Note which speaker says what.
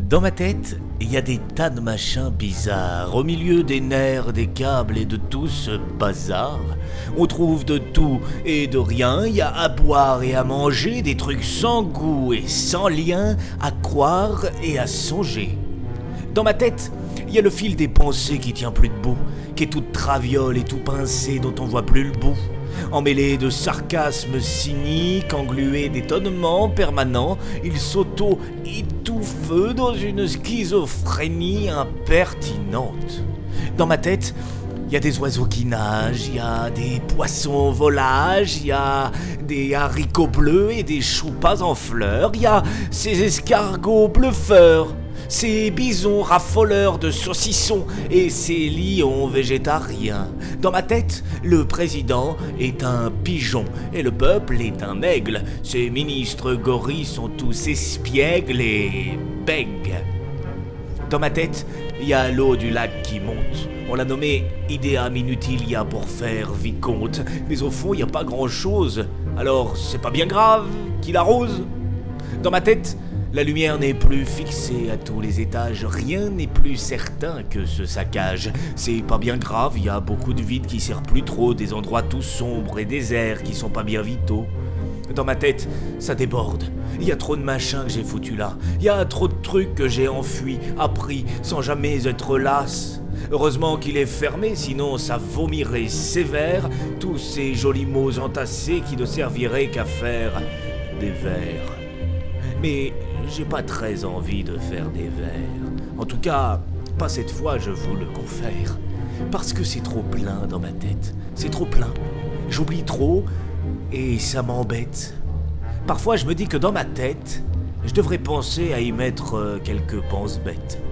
Speaker 1: Dans ma tête, il y a des tas de machins bizarres. Au milieu des nerfs, des câbles et de tout ce bazar, on trouve de tout et de rien. Il y a à boire et à manger, des trucs sans goût et sans lien, à croire et à songer. Dans ma tête, il y a le fil des pensées qui tient plus debout, qui est tout traviole et tout pincé, dont on voit plus le bout emmêlé de sarcasme cynique, englué d'étonnement permanent, il s'auto-étouffe dans une schizophrénie impertinente. Dans ma tête, il y a des oiseaux qui nagent, il y a des poissons volages, il y a des haricots bleus et des choux pas en fleurs, il y a ces escargots bluffeurs ces bisons raffoleurs de saucissons et ces lions végétariens. Dans ma tête, le président est un pigeon et le peuple est un aigle. Ces ministres gorilles sont tous espiègles et bègues. Dans ma tête, il y a l'eau du lac qui monte. On l'a nommé Idea Minutilia pour faire vicomte, mais au fond, il n'y a pas grand-chose. Alors, c'est pas bien grave qu'il arrose Dans ma tête, la lumière n'est plus fixée à tous les étages, rien n'est plus certain que ce saccage. C'est pas bien grave, il y a beaucoup de vide qui sert plus trop, des endroits tout sombres et déserts qui sont pas bien vitaux. Dans ma tête, ça déborde. Il y a trop de machins que j'ai foutu là. Il y a trop de trucs que j'ai enfuis, appris, sans jamais être las. Heureusement qu'il est fermé, sinon ça vomirait sévère tous ces jolis mots entassés qui ne serviraient qu'à faire des vers. Mais j'ai pas très envie de faire des vers. En tout cas, pas cette fois, je vous le confère. Parce que c'est trop plein dans ma tête. C'est trop plein. J'oublie trop et ça m'embête. Parfois, je me dis que dans ma tête, je devrais penser à y mettre euh, quelques penses bêtes.